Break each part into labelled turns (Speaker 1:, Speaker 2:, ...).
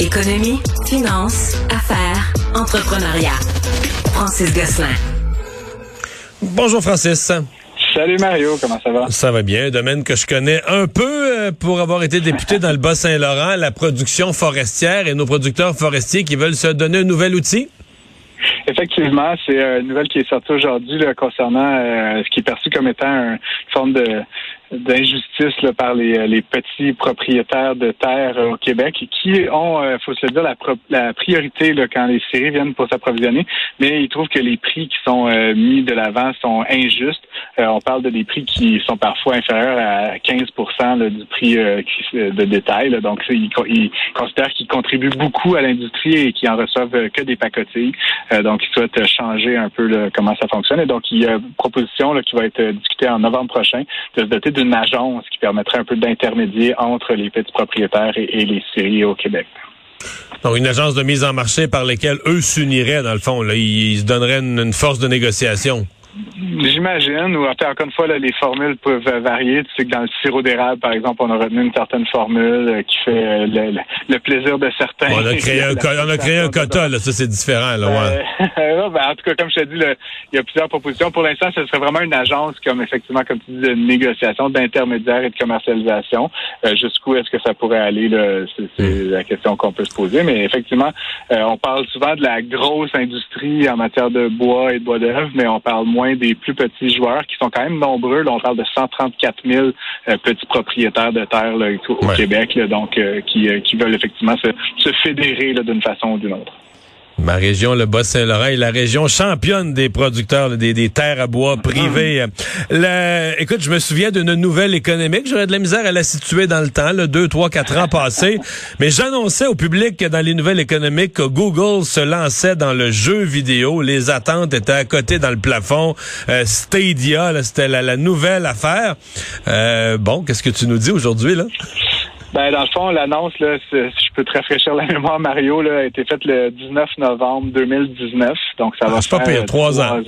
Speaker 1: Économie, finance, affaires, entrepreneuriat. Francis Gosselin.
Speaker 2: Bonjour Francis.
Speaker 3: Salut Mario, comment ça va?
Speaker 2: Ça va bien. Un domaine que je connais un peu euh, pour avoir été député dans le Bas-Saint-Laurent, la production forestière et nos producteurs forestiers qui veulent se donner un nouvel outil.
Speaker 3: Effectivement, c'est une nouvelle qui est sortie aujourd'hui concernant euh, ce qui est perçu comme étant une forme de d'injustice par les, les, petits propriétaires de terres au Québec qui ont, euh, faut se le dire, la, la priorité là, quand les séries viennent pour s'approvisionner, mais ils trouvent que les prix qui sont euh, mis de l'avant sont injustes. Euh, on parle de des prix qui sont parfois inférieurs à 15 du prix de détail. Donc, ils, ils, considèrent qu'ils contribuent beaucoup à l'industrie et qu'ils en reçoivent que des pacotilles. donc, ils souhaitent changer un peu comment ça fonctionne. Et donc, il y a une proposition là, qui va être discutée en novembre prochain de se doter de une agence qui permettrait un peu d'intermédier entre les petits propriétaires et, les scieries au Québec.
Speaker 2: Donc, une agence de mise en marché par laquelle eux s'uniraient, dans le fond. Là. Ils, se donneraient une force de négociation.
Speaker 3: J'imagine, ou encore une fois, là, les formules peuvent varier. Tu sais que dans le sirop d'érable, par exemple, on a retenu une certaine formule euh, qui fait euh, le, plaisir de certains.
Speaker 2: on a créé un, on a créé un quota, là, ça c'est différent. Là, ouais.
Speaker 3: Euh, ben, en tout cas, comme je te dis, il y a plusieurs propositions. Pour l'instant, ce serait vraiment une agence comme effectivement, comme tu dis, de négociation, d'intermédiaire et de commercialisation. Jusqu'où est-ce que ça pourrait aller? C'est hmm. la question qu'on peut se poser. Mais effectivement, on parle souvent de la grosse industrie en matière de bois et de bois d'œuvre, mais on parle moins des plus petits joueurs qui sont quand même nombreux. on parle de 134 000 euh, petits propriétaires de terre au Québec, donc euh, qui, euh, qui veulent effectivement se, se fédérer d'une façon ou d'une autre.
Speaker 2: Ma région, le Bas-Saint-Laurent, est la région championne des producteurs des, des terres à bois privées. Écoute, je me souviens d'une nouvelle économique. J'aurais de la misère à la situer dans le temps, le deux, trois, quatre ans passés. Mais j'annonçais au public que dans les nouvelles économiques que Google se lançait dans le jeu vidéo. Les attentes étaient à côté dans le plafond. Euh, Stadia, c'était la, la, nouvelle affaire. Euh, bon, qu'est-ce que tu nous dis aujourd'hui, là?
Speaker 3: Ben, dans le fond, l'annonce, là, si je peux te rafraîchir la mémoire, Mario, là, a été faite le 19 novembre 2019. Donc, ça ah, va faire
Speaker 2: pas pire, trois ans.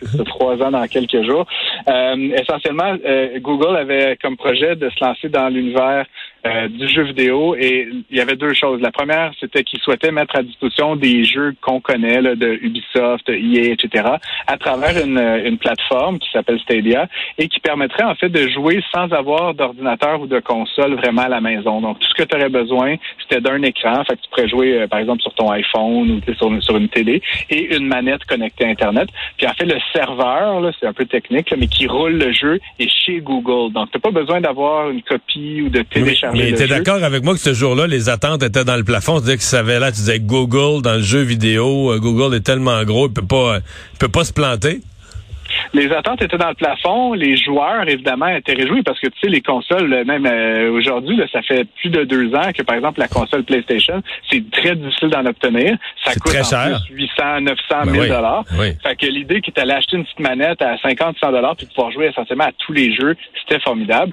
Speaker 3: C'est trois ans dans quelques jours. Euh, essentiellement, euh, Google avait comme projet de se lancer dans l'univers euh, du jeu vidéo et il y avait deux choses. La première, c'était qu'ils souhaitaient mettre à disposition des jeux qu'on connaît, là, de Ubisoft, EA, etc., à travers une, une plateforme qui s'appelle Stadia et qui permettrait en fait de jouer sans avoir d'ordinateur ou de console vraiment à la maison. Donc, tout ce que tu aurais besoin, c'était d'un écran. Fait que tu pourrais jouer, euh, par exemple, sur ton iPhone ou sur, sur une télé et une manette connectée à Internet. Puis en fait, le serveur, c'est un peu technique, mais qui roule le jeu est chez Google. Donc, tu n'as pas besoin d'avoir une copie ou de télécharger
Speaker 2: mais tu es d'accord avec moi que ce jour-là, les attentes étaient dans le plafond. Tu disais que ça avait là, tu disais Google dans le jeu vidéo, euh, Google est tellement gros, il peut pas, il peut pas se planter.
Speaker 3: Les attentes étaient dans le plafond. Les joueurs, évidemment, étaient réjouis parce que, tu sais, les consoles, même euh, aujourd'hui, ça fait plus de deux ans que, par exemple, la console PlayStation, c'est très difficile d'en obtenir. Ça coûte
Speaker 2: très cher.
Speaker 3: 800, 900, 1000 dollars. Fait que l'idée qui était acheter une petite manette à 50, 100 dollars puis pouvoir jouer essentiellement à tous les jeux, c'était formidable.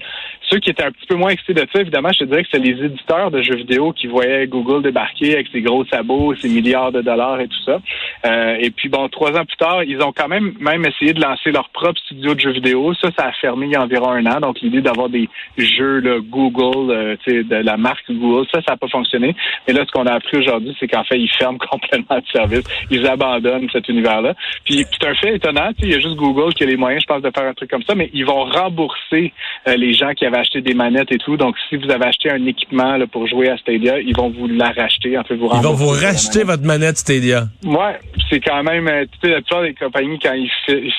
Speaker 3: Ceux qui étaient un petit peu moins excités de ça, évidemment, je te dirais que c'est les éditeurs de jeux vidéo qui voyaient Google débarquer avec ses gros sabots, ses milliards de dollars et tout ça. Euh, et puis, bon, trois ans plus tard, ils ont quand même même essayé de lancer leur propre studio de jeux vidéo. Ça, ça a fermé il y a environ un an. Donc, l'idée d'avoir des jeux là, Google, euh, de la marque Google, ça, ça n'a pas fonctionné. Et là, ce qu'on a appris aujourd'hui, c'est qu'en fait, ils ferment complètement le service. Ils abandonnent cet univers-là. Puis, c'est un fait étonnant. Il y a juste Google qui a les moyens, je pense, de faire un truc comme ça, mais ils vont rembourser euh, les gens qui avaient acheter des manettes et tout. Donc, si vous avez acheté un équipement là, pour jouer à Stadia, ils vont vous la racheter. En fait, vous
Speaker 2: ils vont vous racheter votre manette Stadia.
Speaker 3: Ouais, c'est quand même, euh, tu sais, la plupart des compagnies, quand ils,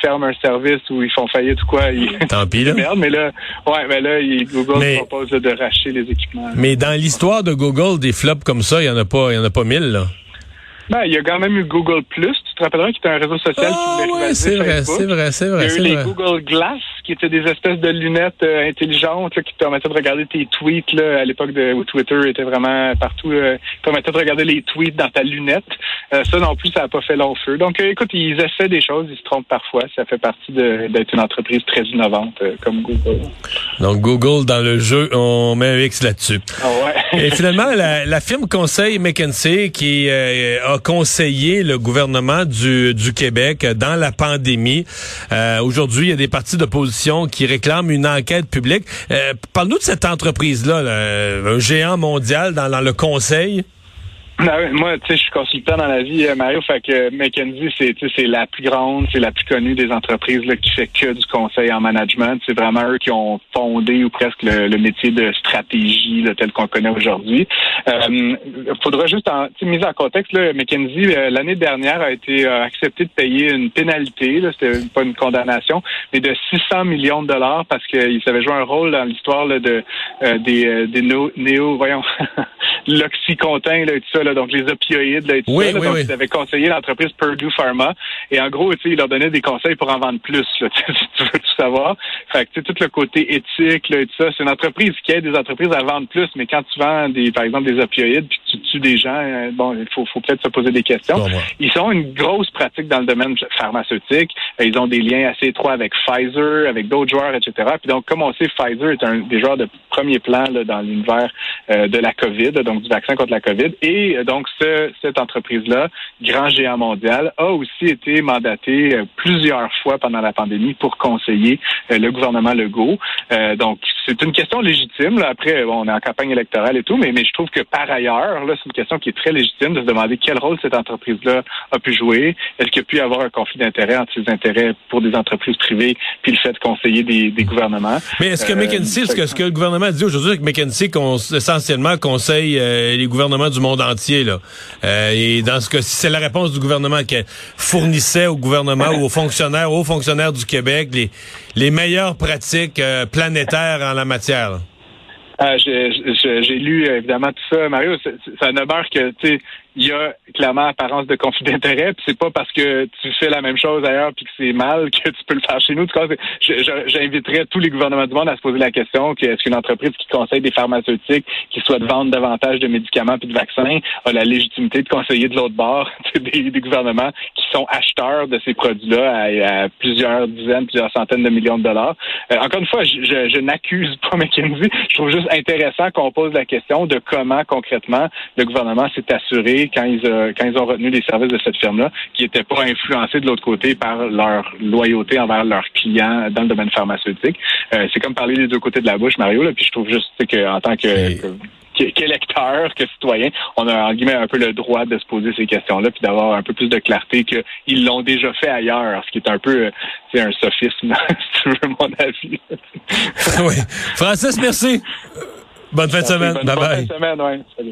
Speaker 3: ferment un service ou ils font faillite ou quoi, ils...
Speaker 2: Tant pis, là.
Speaker 3: Merde, mais là, ouais, mais là, Google propose de racheter les équipements.
Speaker 2: Mais dans l'histoire de Google, des flops comme ça, il y en a pas, il y en a pas mille, là.
Speaker 3: Ben, il y a quand même eu Google Plus. Tu te rappelleras qu'il était un réseau social
Speaker 2: qui voulait ah, c'est vrai, c'est vrai, c'est vrai.
Speaker 3: Il y a eu les Google Glass, qui étaient des espèces de lunettes euh, intelligentes qui te permettaient de regarder tes tweets là, à l'époque où Twitter était vraiment partout. Euh, permettait de regarder les tweets dans ta lunette. Euh, ça non plus, ça n'a pas fait long feu. Donc, euh, écoute, ils essaient des choses, ils se trompent parfois. Ça fait partie d'être une entreprise très innovante comme Google.
Speaker 2: Donc, Google dans le jeu, on met un X là-dessus.
Speaker 3: Ah ouais.
Speaker 2: Et finalement, la, la firme conseil McKinsey qui a conseiller le gouvernement du, du Québec dans la pandémie. Euh, Aujourd'hui, il y a des partis d'opposition qui réclament une enquête publique. Euh, Parle-nous de cette entreprise-là, un géant mondial dans, dans le conseil.
Speaker 3: Ben moi, tu sais, je suis consultant dans la vie, euh, Mario. Fait que McKinsey, c'est, c'est la plus grande, c'est la plus connue des entreprises là, qui fait que du conseil en management. C'est vraiment eux qui ont fondé ou presque le, métier de stratégie là, tel qu'on connaît aujourd'hui. Euh, faudra juste, en, mise en contexte, là, McKinsey euh, l'année dernière a été euh, accepté de payer une pénalité. Là, c'était pas une condamnation, mais de 600 millions de dollars parce qu'ils avaient joué un rôle dans l'histoire de des, des néo, voyons, l'oxycontin là, et tout ça donc les opioïdes, là, et tout ça. donc, ils avaient conseillé l'entreprise Purdue Pharma. Et en gros, ils leur donnaient des conseils pour en vendre plus, là, si tu veux tout savoir. Fait que, tout le côté éthique, là, et tout ça, c'est une entreprise qui aide des entreprises à vendre plus, mais quand tu vends, des, par exemple, des opioïdes, puis tu tues des gens, euh, bon, il faut, faut peut-être se poser des questions. ils ont une grosse pratique dans le domaine pharmaceutique. Euh, ils ont des liens assez étroits avec Pfizer, avec d'autres joueurs, etc. Puis donc, comme on sait, Pfizer est un des joueurs de premier plan là, dans l'univers euh, de la COVID, donc du vaccin contre la COVID. Et donc, cette entreprise-là, grand géant mondial, a aussi été mandatée plusieurs fois pendant la pandémie pour conseiller le gouvernement Legault. donc, c'est une question légitime. Après, on est en campagne électorale et tout, mais, mais je trouve que par ailleurs, là, c'est une question qui est très légitime de se demander quel rôle cette entreprise-là a pu jouer. Est-ce qu'il a pu avoir un conflit d'intérêts entre ses intérêts pour des entreprises privées puis le fait de conseiller des, gouvernements?
Speaker 2: Mais est-ce que McKinsey, ce que, ce que le gouvernement dit aujourd'hui, que McKinsey essentiellement conseille les gouvernements du monde entier, là. Euh, et dans ce cas c'est la réponse du gouvernement qui fournissait au gouvernement ou aux fonctionnaires, aux fonctionnaires du Québec les, les meilleures pratiques euh, planétaires en la matière.
Speaker 3: Ah, j'ai lu évidemment tout ça, Mario. Ça ne meurt que, il y a clairement apparence de conflit d'intérêt. Puis c'est pas parce que tu fais la même chose ailleurs puis que c'est mal que tu peux le faire chez nous. En tout cas, j'inviterais tous les gouvernements du monde à se poser la question que est-ce qu'une entreprise qui conseille des pharmaceutiques qui souhaite vendre davantage de médicaments puis de vaccins a la légitimité de conseiller de l'autre bord? Des, des, gouvernements qui sont acheteurs de ces produits-là à, plusieurs dizaines, plusieurs centaines de millions de dollars. Euh, encore une fois, je, je n'accuse pas McKinsey. Je trouve juste intéressant qu'on pose la question de comment concrètement le gouvernement s'est assuré quand ils, euh, quand ils ont retenu les services de cette firme-là, qui n'étaient pas influencés de l'autre côté par leur loyauté envers leurs clients dans le domaine pharmaceutique. Euh, c'est comme parler des deux côtés de la bouche, Mario, là, puis je trouve juste qu'en tant que, qu'électeur, que citoyen, on a en guillemets un peu le droit de se poser ces questions-là, puis d'avoir un peu plus de clarté qu'ils l'ont déjà fait ailleurs, ce qui est un peu c'est un sophisme, si tu veux mon avis.
Speaker 2: oui. Francis, merci. Bonne fin de semaine. bye bye. Bonne fin de semaine, ouais. Salut.